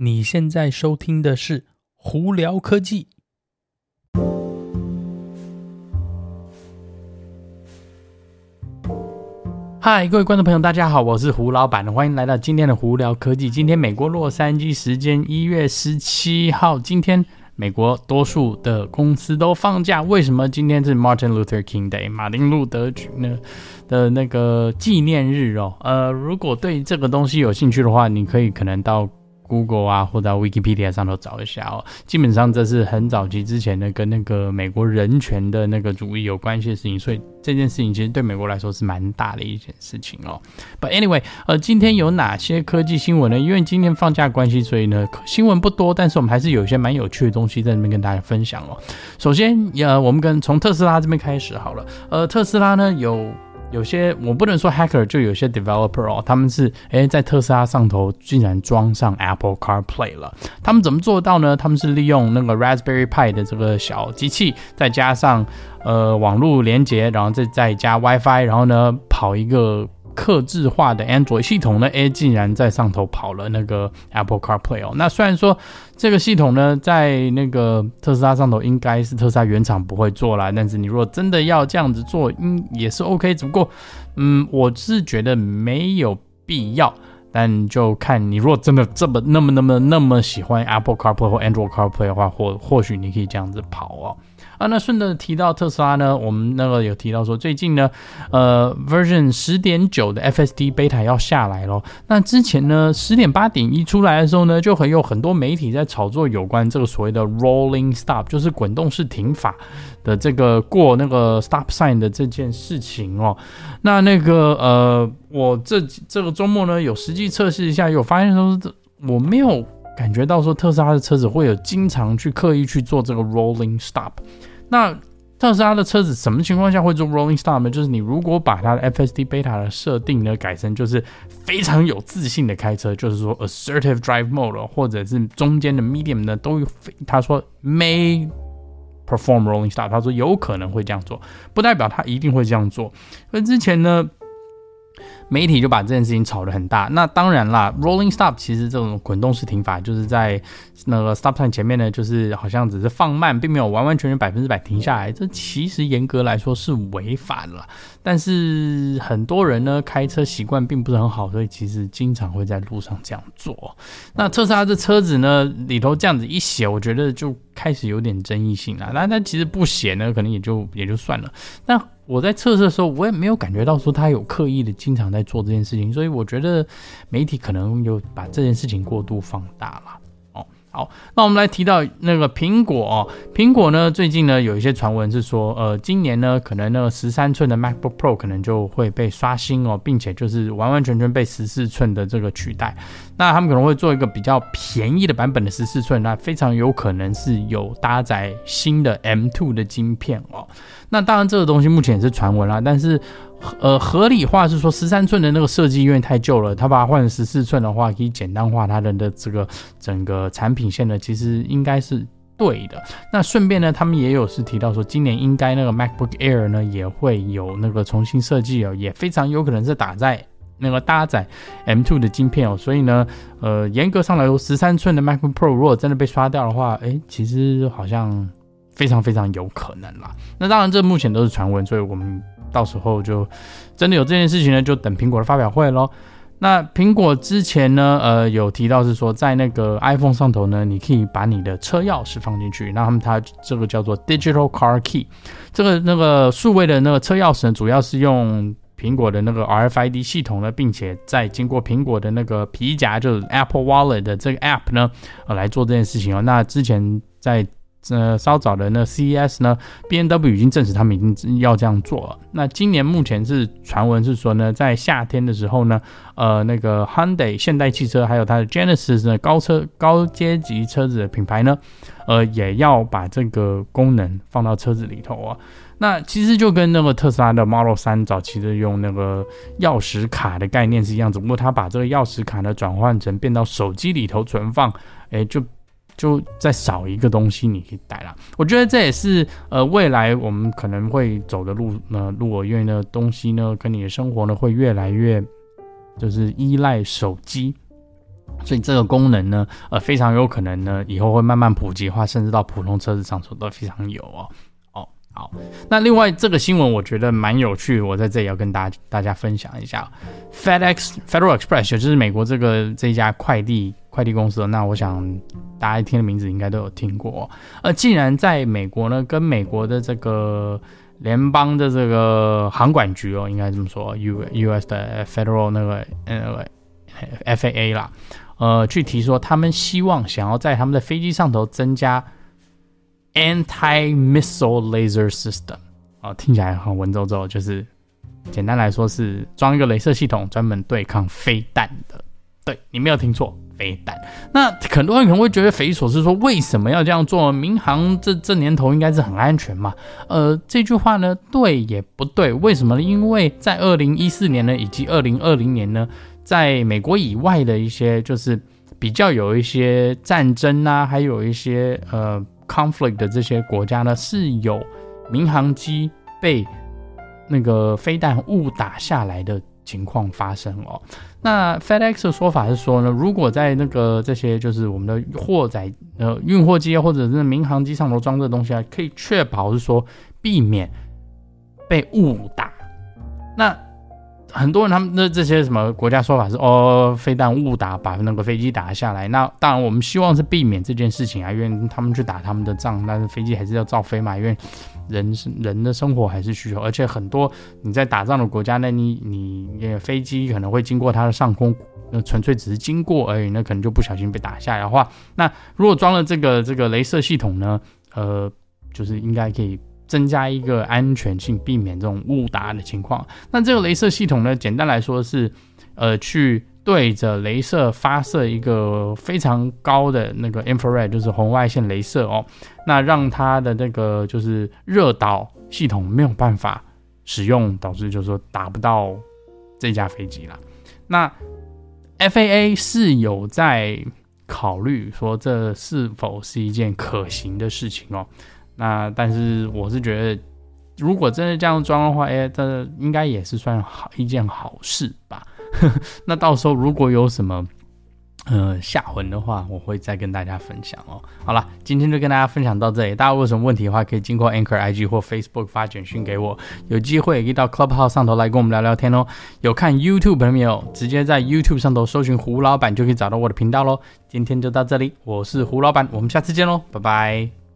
你现在收听的是《胡聊科技》。嗨，各位观众朋友，大家好，我是胡老板，欢迎来到今天的《胡聊科技》。今天美国洛杉矶时间一月十七号，今天美国多数的公司都放假。为什么今天是 Martin Luther King Day，马丁路德呢的那个纪念日哦？呃，如果对这个东西有兴趣的话，你可以可能到。Google 啊，或者 Wikipedia 上头找一下哦。基本上这是很早期之前的，跟那个美国人权的那个主义有关系的事情，所以这件事情其实对美国来说是蛮大的一件事情哦。But anyway，呃，今天有哪些科技新闻呢？因为今天放假关系，所以呢新闻不多，但是我们还是有一些蛮有趣的东西在那边跟大家分享哦。首先，呃，我们跟从特斯拉这边开始好了。呃，特斯拉呢有。有些我不能说 hacker，就有些 developer 哦，他们是哎在特斯拉上头竟然装上 Apple CarPlay 了。他们怎么做到呢？他们是利用那个 Raspberry Pi 的这个小机器，再加上呃网络连接，然后再再加 WiFi，然后呢跑一个。客制化的安卓系统呢，诶，竟然在上头跑了那个 Apple CarPlay 哦。那虽然说这个系统呢，在那个特斯拉上头应该是特斯拉原厂不会做啦，但是你如果真的要这样子做，嗯，也是 OK。只不过，嗯，我是觉得没有必要。但就看你如果真的这么那么那么那么喜欢 Apple CarPlay 或 Android CarPlay 的话，或或许你可以这样子跑哦。啊，那顺着提到特斯拉呢，我们那个有提到说，最近呢，呃，Version 十点九的 FSD Beta 要下来咯。那之前呢，十点八点一出来的时候呢，就很有很多媒体在炒作有关这个所谓的 Rolling Stop，就是滚动式停法的这个过那个 Stop Sign 的这件事情哦。那那个呃，我这这个周末呢，有实际测试一下，有发现说，这我没有。感觉到说特斯拉的车子会有经常去刻意去做这个 rolling stop，那特斯拉的车子什么情况下会做 rolling stop 呢？就是你如果把它的 FSD Beta 的设定呢改成就是非常有自信的开车，就是说 assertive drive mode 或者是中间的 medium 呢都有，他说 may perform rolling stop，他说有可能会这样做，不代表他一定会这样做。那之前呢。媒体就把这件事情炒得很大。那当然啦，rolling stop 其实这种滚动式停法，就是在那个 stop sign 前面呢，就是好像只是放慢，并没有完完全全百分之百停下来。这其实严格来说是违法的。但是很多人呢开车习惯并不是很好，所以其实经常会在路上这样做。那特斯拉这车子呢里头这样子一写，我觉得就开始有点争议性了。那它其实不写呢，可能也就也就算了。那我在测试的时候，我也没有感觉到说他有刻意的经常在做这件事情，所以我觉得媒体可能有把这件事情过度放大了。哦，好，那我们来提到那个苹果哦，苹果呢最近呢有一些传闻是说，呃，今年呢可能那个十三寸的 MacBook Pro 可能就会被刷新哦，并且就是完完全全被十四寸的这个取代。那他们可能会做一个比较便宜的版本的十四寸，那非常有可能是有搭载新的 M2 的晶片哦。那当然，这个东西目前也是传闻啦，但是，呃，合理化是说十三寸的那个设计因为太旧了，它把它换成十四寸的话，可以简单化它的的这个整个产品线呢，其实应该是对的。那顺便呢，他们也有是提到说，今年应该那个 MacBook Air 呢也会有那个重新设计哦，也非常有可能是打在那个搭载 M2 的晶片哦，所以呢，呃，严格上来说，十三寸的 MacBook Pro 如果真的被刷掉的话，诶，其实好像。非常非常有可能啦。那当然，这目前都是传闻，所以我们到时候就真的有这件事情呢，就等苹果的发表会咯。那苹果之前呢，呃，有提到是说，在那个 iPhone 上头呢，你可以把你的车钥匙放进去。那他们它这个叫做 Digital Car Key，这个那个数位的那个车钥匙呢，主要是用苹果的那个 RFID 系统呢，并且在经过苹果的那个皮夹，就是 Apple Wallet 的这个 App 呢，呃，来做这件事情哦。那之前在呃，稍早的那 CES 呢，BNW 已经证实他们已经要这样做了。那今年目前是传闻是说呢，在夏天的时候呢，呃，那个 Hyundai 现代汽车还有它的 Genesis 呢高车高阶级车子的品牌呢，呃，也要把这个功能放到车子里头啊。那其实就跟那个特斯拉的 Model 3早期的用那个钥匙卡的概念是一样，只不过它把这个钥匙卡呢转换成变到手机里头存放，哎，就。就再少一个东西你可以带了，我觉得这也是呃未来我们可能会走的路呢路，我因为呢东西呢跟你的生活呢会越来越就是依赖手机，所以这个功能呢，呃，非常有可能呢，以后会慢慢普及化，甚至到普通车子上头都非常有哦。哦，好，那另外这个新闻我觉得蛮有趣，我在这里要跟大家大家分享一下，FedEx Federal Express 就是美国这个这一家快递快递公司，那我想大家听的名字应该都有听过。呃，既然在美国呢，跟美国的这个联邦的这个航管局哦，应该这么说，U U S 的 Federal 那个呃 F A A 啦。呃，去提说他们希望想要在他们的飞机上头增加 anti-missile laser system，哦，听起来很文绉绉，就是简单来说是装一个镭射系统，专门对抗飞弹的。对，你没有听错，飞弹。那很多人可能会觉得匪夷所思，说为什么要这样做？民航这这年头应该是很安全嘛？呃，这句话呢，对也不对。为什么呢？因为在二零一四年呢，以及二零二零年呢。在美国以外的一些，就是比较有一些战争啊，还有一些呃 conflict 的这些国家呢，是有民航机被那个飞弹误打下来的情况发生哦。那 FedEx 的说法是说呢，如果在那个这些就是我们的货载呃运货机或者是民航机上头装这东西啊，可以确保是说避免被误打。那很多人他们的这些什么国家说法是哦，飞弹误打把那个飞机打下来。那当然我们希望是避免这件事情啊，因为他们去打他们的仗，但是飞机还是要照飞嘛，因为人是人的生活还是需求。而且很多你在打仗的国家，那你你飞机可能会经过它的上空，那纯粹只是经过而已，那可能就不小心被打下来的话，那如果装了这个这个镭射系统呢，呃，就是应该可以。增加一个安全性，避免这种误打的情况。那这个镭射系统呢，简单来说是，呃，去对着镭射发射一个非常高的那个 infrared，就是红外线镭射哦。那让它的那个就是热导系统没有办法使用，导致就是说打不到这架飞机了。那 FAA 是有在考虑说，这是否是一件可行的事情哦。那但是我是觉得，如果真的这样装的话，哎，这应该也是算好一件好事吧。那到时候如果有什么呃下文的话，我会再跟大家分享哦。好了，今天就跟大家分享到这里。大家有什么问题的话，可以经过 Anchor IG 或 Facebook 发简讯给我。有机会也可以到 Clubhouse 上头来跟我们聊聊天哦。有看 YouTube 的没有？直接在 YouTube 上头搜寻胡老板就可以找到我的频道喽。今天就到这里，我是胡老板，我们下次见喽，拜拜。